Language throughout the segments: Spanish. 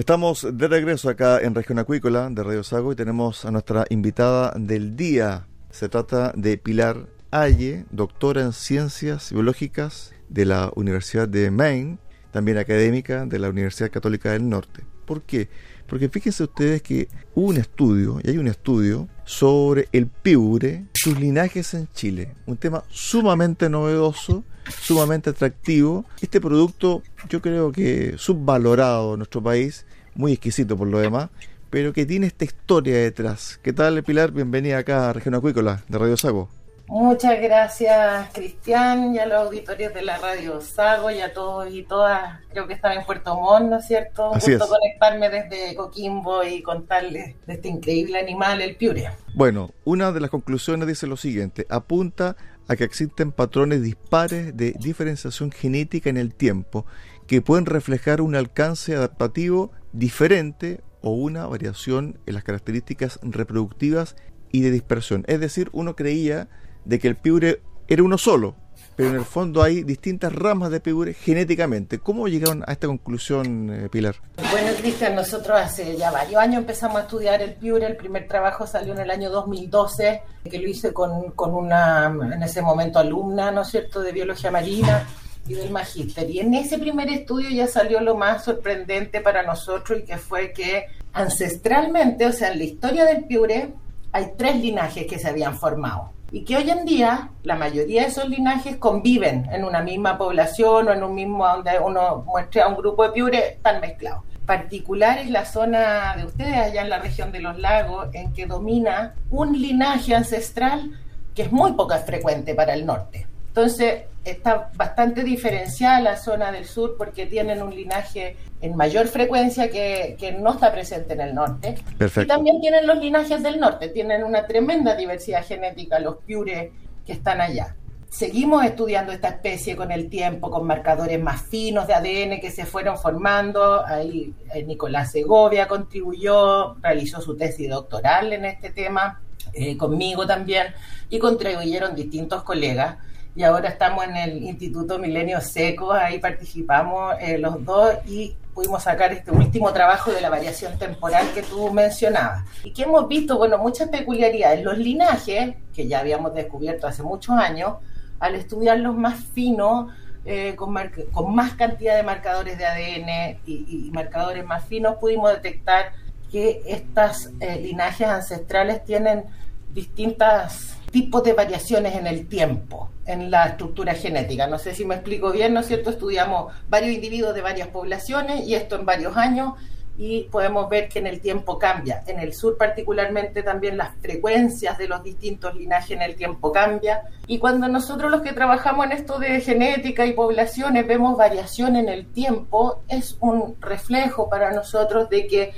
Estamos de regreso acá en Región Acuícola de Radio Sago y tenemos a nuestra invitada del día. Se trata de Pilar Aye, doctora en Ciencias Biológicas de la Universidad de Maine, también académica de la Universidad Católica del Norte. ¿Por qué? Porque fíjense ustedes que hubo un estudio, y hay un estudio, sobre el piure, sus linajes en Chile. Un tema sumamente novedoso, sumamente atractivo. Este producto yo creo que subvalorado en nuestro país, muy exquisito por lo demás, pero que tiene esta historia detrás. ¿Qué tal, Pilar? Bienvenida acá a Región Acuícola de Radio Sago. Muchas gracias, Cristian, y a los auditorios de la Radio Sago y a todos y todas. Creo que están en Puerto Montt, ¿no es cierto? Un Así gusto es. conectarme desde Coquimbo y contarles de este increíble animal, el piure. Bueno, una de las conclusiones dice lo siguiente, apunta a que existen patrones dispares de diferenciación genética en el tiempo que pueden reflejar un alcance adaptativo diferente o una variación en las características reproductivas y de dispersión. Es decir, uno creía de que el piure era uno solo, pero en el fondo hay distintas ramas de piure genéticamente. ¿Cómo llegaron a esta conclusión, eh, Pilar? Bueno, Cristian, nosotros hace ya varios años empezamos a estudiar el piure. El primer trabajo salió en el año 2012, que lo hice con, con una, en ese momento, alumna, ¿no es cierto?, de biología marina y del magíster. Y en ese primer estudio ya salió lo más sorprendente para nosotros y que fue que ancestralmente, o sea, en la historia del piure, hay tres linajes que se habían formado y que hoy en día la mayoría de esos linajes conviven en una misma población o en un mismo donde uno muestra un grupo de piure están mezclados. Particular es la zona de ustedes allá en la región de los lagos en que domina un linaje ancestral que es muy poco frecuente para el norte. Entonces está bastante diferenciada la zona del sur porque tienen un linaje en mayor frecuencia que, que no está presente en el norte. Perfecto. Y también tienen los linajes del norte, tienen una tremenda diversidad genética los piures que están allá. Seguimos estudiando esta especie con el tiempo, con marcadores más finos de ADN que se fueron formando. Ahí eh, Nicolás Segovia contribuyó, realizó su tesis doctoral en este tema, eh, conmigo también, y contribuyeron distintos colegas. Y ahora estamos en el Instituto Milenio Seco, ahí participamos eh, los dos y pudimos sacar este último trabajo de la variación temporal que tú mencionabas. Y que hemos visto, bueno, muchas peculiaridades. Los linajes, que ya habíamos descubierto hace muchos años, al estudiarlos más finos, eh, con, con, más cantidad de marcadores de ADN y, marcadores más finos, pudimos detectar que estos eh, linajes ancestrales tienen distintos tipos de variaciones en el tiempo, en la estructura genética. No sé si me explico bien, ¿no es cierto? Estudiamos varios individuos de varias poblaciones y esto en varios años y podemos ver que en el tiempo cambia. En el sur particularmente también las frecuencias de los distintos linajes en el tiempo cambia. Y cuando nosotros los que trabajamos en esto de genética y poblaciones vemos variación en el tiempo, es un reflejo para nosotros de que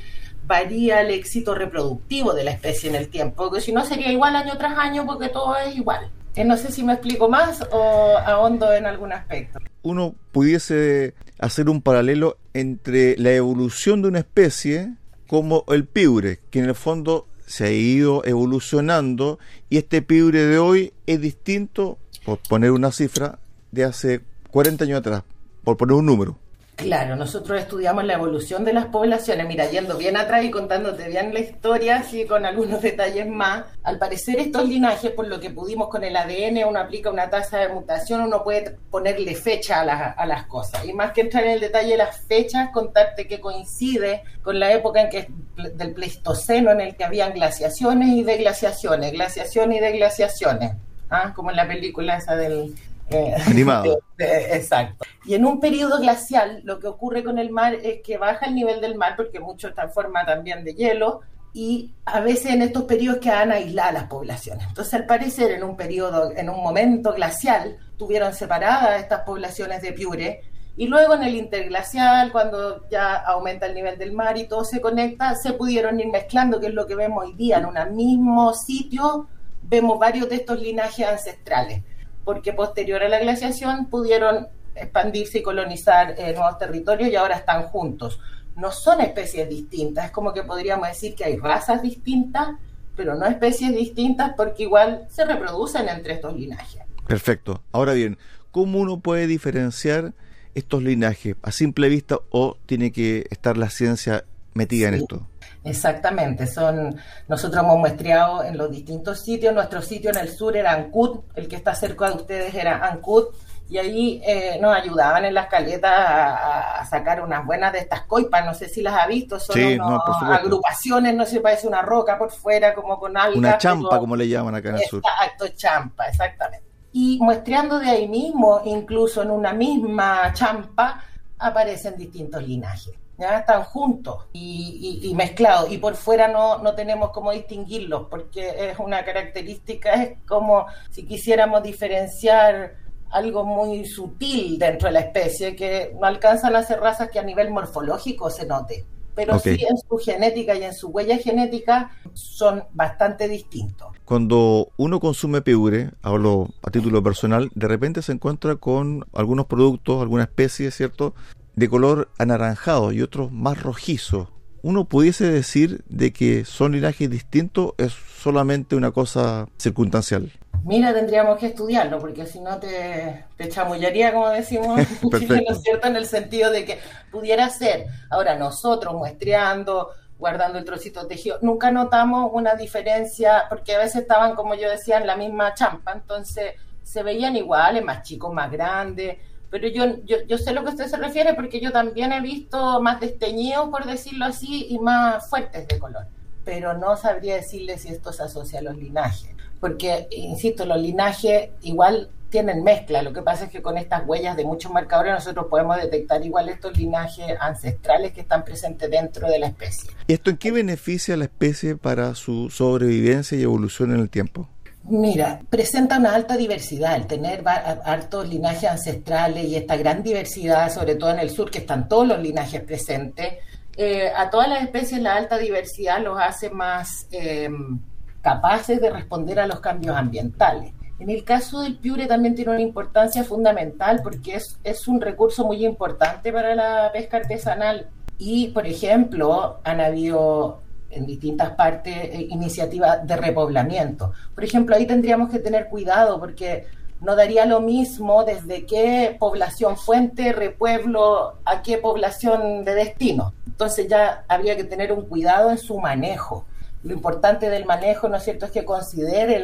varía el éxito reproductivo de la especie en el tiempo, porque si no sería igual año tras año porque todo es igual. Eh, no sé si me explico más o ahondo en algún aspecto. Uno pudiese hacer un paralelo entre la evolución de una especie como el piure, que en el fondo se ha ido evolucionando y este piure de hoy es distinto, por poner una cifra, de hace 40 años atrás, por poner un número. Claro, nosotros estudiamos la evolución de las poblaciones, mira, yendo bien atrás y contándote bien la historia, así con algunos detalles más. Al parecer estos linajes, por lo que pudimos con el ADN, uno aplica una tasa de mutación, uno puede ponerle fecha a las, a las cosas. Y más que entrar en el detalle de las fechas, contarte que coincide con la época en que del Pleistoceno, en el que habían glaciaciones y deglaciaciones, glaciaciones y deglaciaciones. ¿Ah? como en la película esa del, eh, Animado. exacto. Y en un periodo glacial, lo que ocurre con el mar es que baja el nivel del mar, porque mucho está en forma también de hielo, y a veces en estos periodos quedan aisladas las poblaciones. Entonces, al parecer, en un periodo, en un momento glacial, tuvieron separadas estas poblaciones de Piure, y luego en el interglacial, cuando ya aumenta el nivel del mar y todo se conecta, se pudieron ir mezclando, que es lo que vemos hoy día. En un mismo sitio vemos varios de estos linajes ancestrales porque posterior a la glaciación pudieron expandirse y colonizar eh, nuevos territorios y ahora están juntos. No son especies distintas, es como que podríamos decir que hay razas distintas, pero no especies distintas porque igual se reproducen entre estos linajes. Perfecto. Ahora bien, ¿cómo uno puede diferenciar estos linajes a simple vista o tiene que estar la ciencia metida en esto? Exactamente, son nosotros hemos muestreado en los distintos sitios, nuestro sitio en el sur era Ancud, el que está cerca de ustedes era Ancud, y ahí eh, nos ayudaban en las caletas a, sacar unas buenas de estas coipas, no sé si las ha visto, son agrupaciones, no sé, parece una roca por fuera, como con algo. Una champa, como le llaman acá en el sur. Exacto, champa, exactamente. Y muestreando de ahí mismo, incluso en una misma champa, aparecen distintos linajes ya están juntos y, mezclados y por fuera no, no tenemos cómo distinguirlos porque es una característica, es como si quisiéramos diferenciar algo muy sutil dentro de la especie que no alcanzan a ser razas que a nivel morfológico se note, pero sí en su genética y en su huella genética son bastante distintos. Cuando uno consume piure, hablo a título personal, de repente se encuentra con algunos productos, alguna especie, ¿cierto? De color anaranjado y otros más rojizos. ¿Uno pudiese decir de que son linajes distintos? ¿Es solamente una cosa circunstancial? Mira, tendríamos que estudiarlo, porque si no te, te chamullaría, como decimos ¿no es cierto? En el sentido de que pudiera ser. Ahora, nosotros muestreando, guardando el trocito de tejido, nunca notamos una diferencia, porque a veces estaban, como yo decía, en la misma champa, entonces se veían iguales, más chicos, más grandes pero yo, yo, sé lo que usted se refiere porque yo también he visto más desteñidos, por decirlo así, y más fuertes de color, pero no sabría decirle si esto se asocia a los linajes, porque, insisto, los linajes igual tienen mezcla, lo que pasa es que con estas huellas de muchos marcadores nosotros podemos detectar igual estos linajes ancestrales que están presentes dentro de la especie. ¿Y esto en qué beneficia a la especie para su sobrevivencia y evolución en el tiempo? Mira, presenta una alta diversidad, el tener hartos linajes ancestrales y esta gran diversidad, sobre todo en el sur, que están todos los linajes presentes, eh, a todas las especies la alta diversidad los hace más em, capaces de responder a los cambios ambientales. En el caso del piure también tiene una importancia fundamental porque es, es un recurso muy importante para la pesca artesanal. Y, por ejemplo, han habido en distintas partes eh, iniciativas de repoblamiento. Por ejemplo, ahí tendríamos que tener cuidado porque no daría lo mismo desde qué población fuente, repueblo, a qué población de destino. Entonces ya habría que tener un cuidado en su manejo lo importante del manejo, ¿no es cierto?, es que considere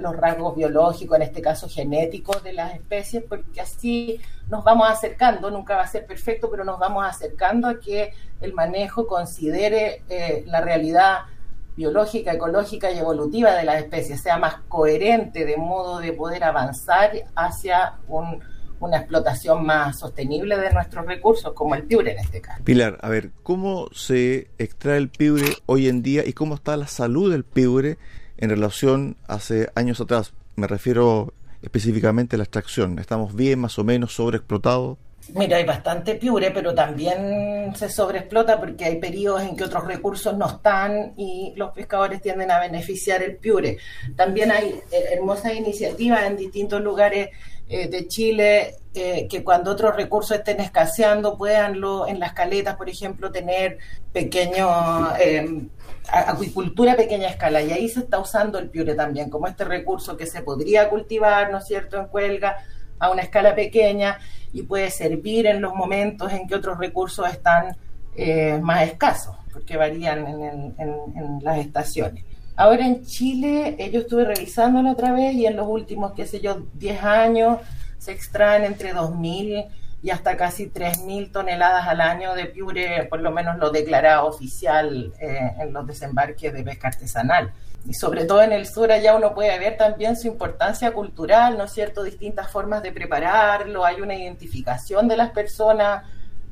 los rasgos biológicos, en este caso genéticos de las especies, porque así nos vamos acercando, nunca va a ser perfecto, pero nos vamos acercando a que el manejo considere eh, la realidad biológica, ecológica y evolutiva de las especies, sea más coherente de modo de poder avanzar hacia un una explotación más sostenible de nuestros recursos, como el piure en este caso. Pilar, a ver, ¿cómo se extrae el piure hoy en día y cómo está la salud del piure en relación hace años atrás? Me refiero específicamente a la extracción. ¿Estamos bien, más o menos, sobreexplotados? Mira, hay bastante piure, pero también se sobreexplota porque hay periodos en que otros recursos no están y los pescadores tienden a beneficiar el piure. También hay eh, hermosas iniciativas en distintos lugares eh, de Chile eh, que cuando otros recursos estén escaseando puedan lo, en las caletas, por ejemplo, tener pequeños acuicultura a pequeña escala y ahí se está usando el piure también como este recurso que se podría cultivar, ¿no es cierto?, en cuelga a una escala pequeña y puede servir en los momentos en que otros recursos están eh, más escasos, porque varían en, las estaciones. Ahora en Chile, yo estuve revisándolo otra vez y en los últimos, qué sé yo, 10 años se extraen entre 2.000 y hasta casi 3.000 toneladas al año de piure, por lo menos lo declarado oficial eh, en los desembarques de pesca artesanal. Y sobre todo en el sur allá uno puede ver también su importancia cultural, ¿no es cierto? Distintas formas de prepararlo, hay una identificación de las personas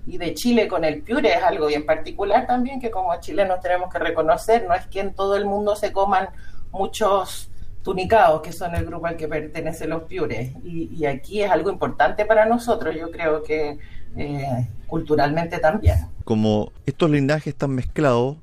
y de Chile con el piure es algo bien particular también que como chilenos tenemos que reconocer, no es que en todo el mundo se coman muchos tunicados, que son el grupo al que pertenecen los piures. Y, aquí es algo importante para nosotros, yo creo que eh, culturalmente también. Como estos linajes están mezclados,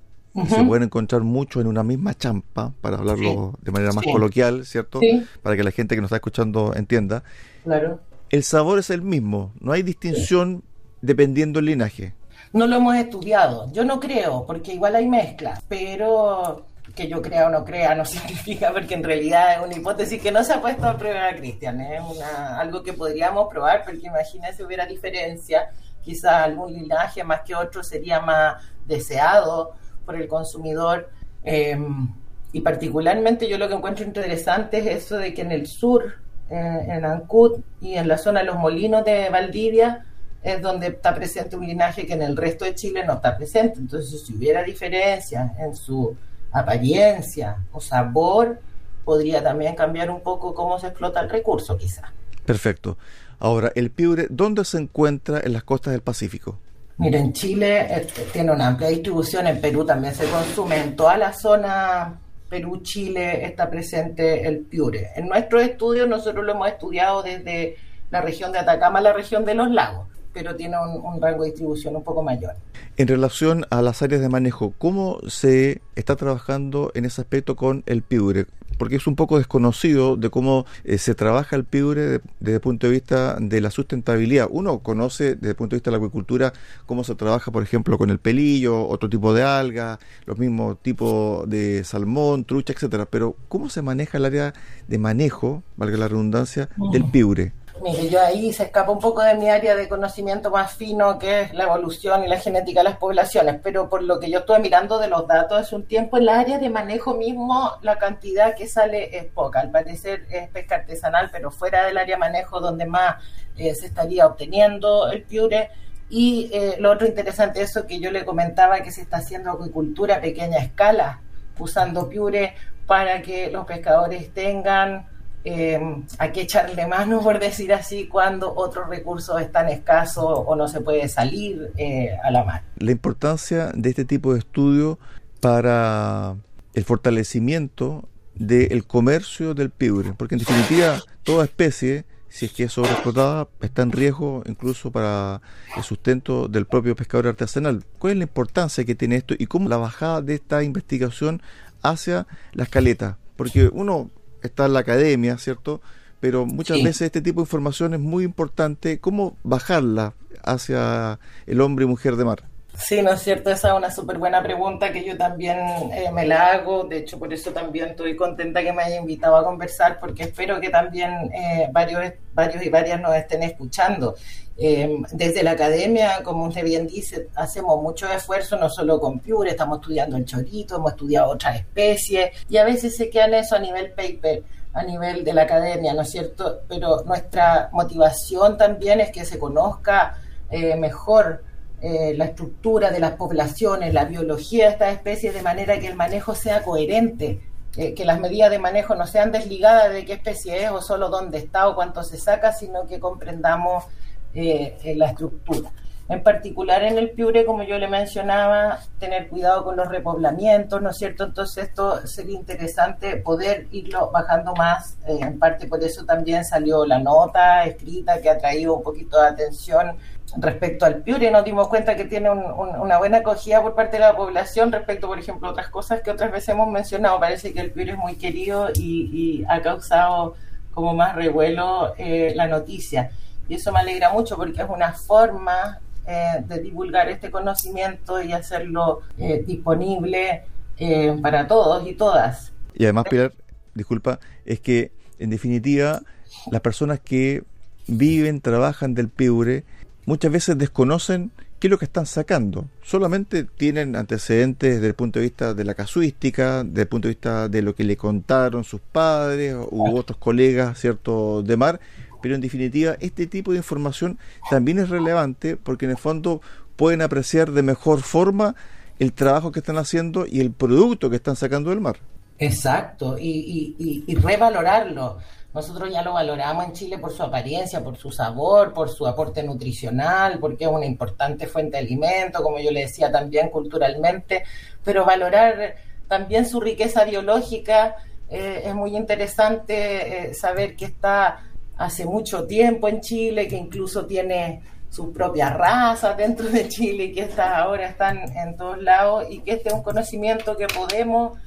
se pueden encontrar mucho en una misma champa, para hablarlo de manera más coloquial, ¿cierto? Para que la gente que nos está escuchando entienda. Claro. El sabor es el mismo, no hay distinción dependiendo del linaje. No lo hemos estudiado, yo no creo, porque igual hay mezclas, pero que yo crea o no crea no significa porque en realidad es una hipótesis que no se ha puesto a prueba, Cristian. Es algo que podríamos probar porque imagínese si hubiera diferencia, quizás algún linaje más que otro sería más deseado por el consumidor. Em, y particularmente yo lo que encuentro interesante es eso de que en el sur, en Ancud y en la zona de los molinos de Valdivia, es donde está presente un linaje que en el resto de Chile no está presente. Entonces, si hubiera diferencia en su apariencia o sabor, podría también cambiar un poco cómo se explota el recurso, quizá. Perfecto. Ahora, el piure, ¿dónde se encuentra en las costas del Pacífico? Mira, en Chile este, tiene una amplia distribución, en Perú también se consume, en toda la zona Perú-Chile está presente el piure. En nuestros estudios nosotros lo hemos estudiado desde la región de Atacama a la región de los lagos pero tiene un, rango de distribución un poco mayor. En relación a las áreas de manejo, ¿cómo se está trabajando en ese aspecto con el piure? Porque es un poco desconocido de cómo eh, se trabaja el piure desde el punto de vista de la sustentabilidad. Uno conoce desde el punto de vista de la acuicultura cómo se trabaja, por ejemplo, con el pelillo, otro tipo de alga, los mismos tipos de salmón, trucha, etcétera. Pero ¿cómo se maneja el área de manejo, valga la redundancia, del piure? Mire, yo ahí se escapa un poco de mi área de conocimiento más fino, que es la evolución y la genética de las poblaciones, pero por lo que yo estuve mirando de los datos hace un tiempo, en la área de manejo mismo, la cantidad que sale es poca. Al parecer es pesca artesanal, pero fuera del área de manejo donde más eh, se estaría obteniendo el piure. Y eh, lo otro interesante, eso que yo le comentaba, que se está haciendo acuicultura a pequeña escala, usando piure para que los pescadores tengan eh, hay que echarle mano, por decir así, cuando otros recursos están escasos o no se puede salir eh, a la mar. La importancia de este tipo de estudio para el fortalecimiento del comercio del piure, porque en definitiva toda especie, si es que es sobreexplotada, está en riesgo incluso para el sustento del propio pescador artesanal. ¿Cuál es la importancia que tiene esto y cómo la bajada de esta investigación hacia la escaleta? Porque uno está en la academia, ¿cierto? Pero muchas veces este tipo de información es muy importante. ¿Cómo bajarla hacia el hombre y mujer de mar? Sí, ¿no es cierto? Esa es una súper buena pregunta que yo también eh, me la hago. De hecho, por eso también estoy contenta que me haya invitado a conversar, porque espero que también eh, varios, varios y varias nos estén escuchando. Eh, desde la academia, como usted bien dice, hacemos mucho esfuerzo, no solo con Piure, estamos estudiando el chorito, hemos estudiado otras especies, y a veces se quedan eso a nivel paper a nivel de la academia, ¿no es cierto? Pero nuestra motivación también es que se conozca mejor eh, la estructura de las poblaciones, la biología de estas especies, de manera que el manejo sea coherente, eh, que las medidas de manejo no sean desligadas de qué especie es o solo dónde está o cuánto se saca, sino que comprendamos eh, la estructura. En particular en el Piure, como yo le mencionaba, tener cuidado con los repoblamientos, ¿no es cierto? Entonces esto sería interesante poder irlo bajando más. en parte por eso también salió la nota escrita que ha traído un poquito de atención respecto al Piure, nos dimos cuenta que tiene una buena acogida por parte de la población respecto, por ejemplo, a otras cosas que otras veces hemos mencionado. Parece que el Piure es muy querido y, ha causado como más revuelo eh, la noticia. Y eso me alegra mucho porque es una forma eh, de divulgar este conocimiento y hacerlo eh, disponible eh, para todos y todas. Y además, Pilar, disculpa, es que en definitiva las personas que viven, trabajan del piure, muchas veces desconocen qué es lo que están sacando. Solamente tienen antecedentes desde el punto de vista de la casuística, desde el punto de vista de lo que le contaron sus padres u otros colegas, ¿cierto?, de mar. Pero en definitiva, este tipo de información también es relevante porque en el fondo pueden apreciar de mejor forma el trabajo que están haciendo y el producto que están sacando del mar. Exacto, y, revalorarlo. Nosotros ya lo valoramos en Chile por su apariencia, por su sabor, por su aporte nutricional, porque es una importante fuente de alimento, como yo le decía también culturalmente, pero valorar también su riqueza biológica eh, es muy interesante eh, saber que está hace mucho tiempo en Chile, que incluso tiene sus propias razas dentro de Chile y que estas ahora están en todos lados y que este es un conocimiento que podemos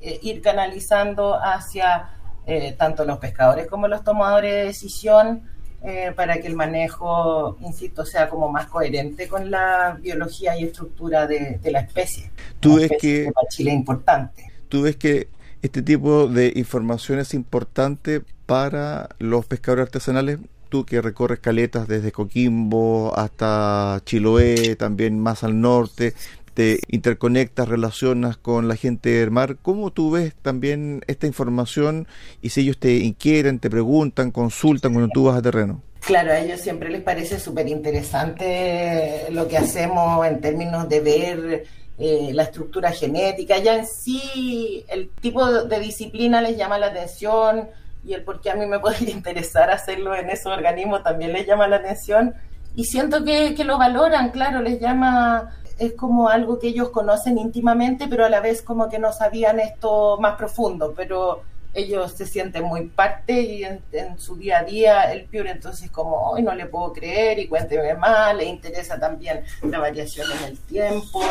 eh, ir canalizando hacia eh, tanto los pescadores como los tomadores de decisión eh, para que el manejo, insisto, sea como más coherente con la biología y estructura de, la especie. Tú ves que para Chile es importante. Tú ves que este tipo de información es importante para los pescadores artesanales tú que recorres caletas desde Coquimbo hasta Chiloé, también más al norte, te interconectas, relacionas con la gente del mar. ¿Cómo tú ves también esta información y si ellos te inquieren, te preguntan, consultan cuando tú vas a terreno? Claro, a ellos siempre les parece súper interesante lo que hacemos en términos de ver eh, la estructura genética. Ya en sí, el tipo de disciplina les llama la atención y el por qué a mí me podría interesar hacerlo en esos organismos también les llama la atención. Y siento que, que lo valoran, claro, les llama es como algo que ellos conocen íntimamente, pero a la vez como que no sabían esto más profundo, pero ellos se sienten muy parte y en, su día a día el piure entonces como hoy no le puedo creer y cuénteme más, le interesa también la variación en el tiempo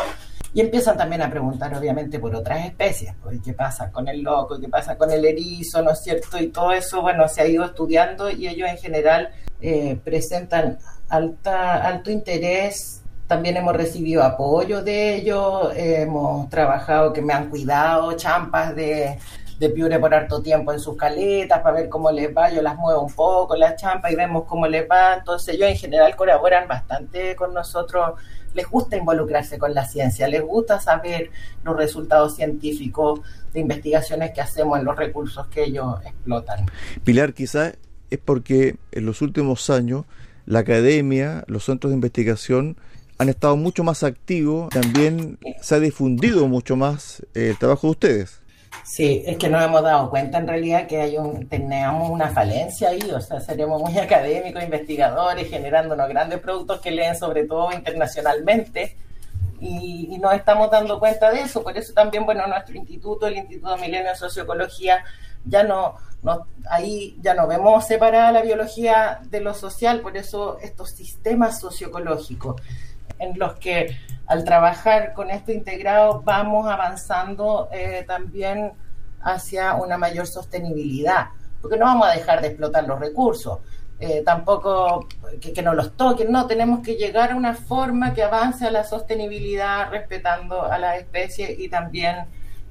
y empiezan también a preguntar obviamente por otras especies, pues, qué pasa con el loco, qué pasa con el erizo, ¿no es cierto? Y todo eso, bueno, se ha ido estudiando y ellos en general eh, presentan alta, alto interés. También hemos recibido apoyo de ellos, hemos trabajado que me han cuidado, champas de, de piure por harto tiempo en sus caletas para ver cómo les va, yo las muevo un poco, las champas y vemos cómo les va, entonces ellos en general colaboran bastante con nosotros, les gusta involucrarse con la ciencia, les gusta saber los resultados científicos de investigaciones que hacemos en los recursos que ellos explotan. Pilar, quizás es porque en los últimos años la academia, los centros de investigación han estado mucho más activos, también se ha difundido mucho más eh, el trabajo de ustedes. Sí, es que nos hemos dado cuenta en realidad que hay un, tenemos una falencia ahí, o sea, seremos muy académicos, investigadores, generando unos grandes productos que leen sobre todo internacionalmente y, nos estamos dando cuenta de eso, por eso también, bueno, nuestro instituto, el Instituto Milenio de Socioecología, ya no, no, ahí ya no vemos separada la biología de lo social, por eso estos sistemas socioecológicos en los que al trabajar con esto integrado vamos avanzando eh, también hacia una mayor sostenibilidad, porque no vamos a dejar de explotar los recursos, eh, tampoco que, que, no los toquen, no, tenemos que llegar a una forma que avance a la sostenibilidad respetando a las especies y también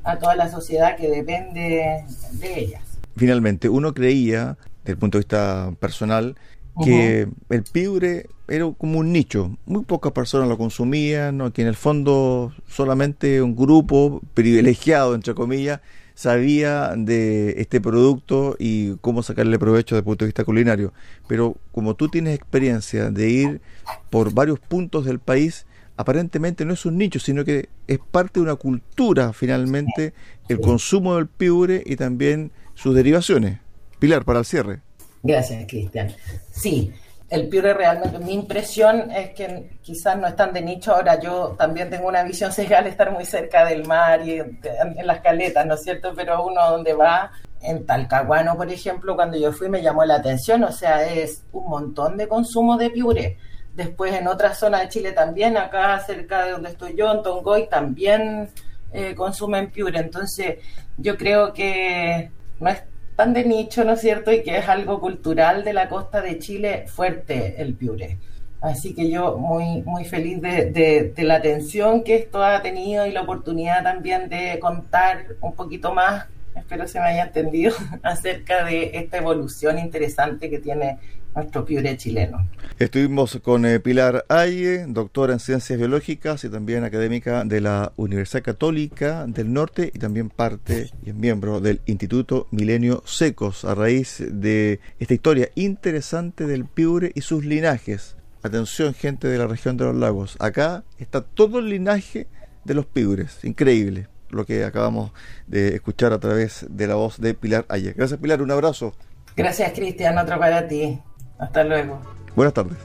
a toda la sociedad que depende de ellas. Finalmente, uno creía, desde el punto de vista personal, que el piure era como un nicho, muy pocas personas lo consumían, que en el fondo solamente un grupo privilegiado, entre comillas, sabía de este producto y cómo sacarle provecho desde el punto de vista culinario. Pero como tú tienes experiencia de ir por varios puntos del país, aparentemente no es un nicho, sino que es parte de una cultura finalmente el consumo del piure y también sus derivaciones. Pilar, para el cierre. Gracias, Cristian. Sí, el piure realmente, mi impresión es que quizás no es tan de nicho. Ahora yo también tengo una visión sesgada de estar muy cerca del mar y en, las caletas, ¿no es cierto? Pero uno donde va, en Talcahuano, por ejemplo, cuando yo fui me llamó la atención, o sea, es un montón de consumo de piure. Después en otra zona de Chile también, acá cerca de donde estoy yo, en Tongoy, también eh, consumen piure. Entonces yo creo que no es tan de nicho, ¿no es cierto? Y que es algo cultural de la costa de Chile fuerte el piure. Así que yo muy, muy feliz de, de, la atención que esto ha tenido y la oportunidad también de contar un poquito más, espero se me haya entendido, acerca de esta evolución interesante que tiene nuestro piure chileno. Estuvimos con eh, Pilar Aye, doctora en ciencias biológicas y también académica de la Universidad Católica del Norte y también parte y es miembro del Instituto Milenio Secos a raíz de esta historia interesante del piure y sus linajes. Atención gente de la región de los lagos, acá está todo el linaje de los piures, increíble lo que acabamos de escuchar a través de la voz de Pilar Aye. Gracias Pilar, un abrazo. Gracias Cristian, otro para ti. Hasta luego. Buenas tardes.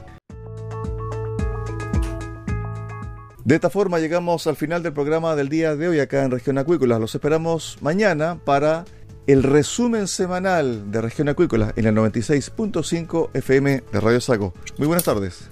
De esta forma llegamos al final del programa del día de hoy acá en Región Acuícola. Los esperamos mañana para el resumen semanal de Región Acuícola en el 96.5 FM de Radio Saco. Muy buenas tardes.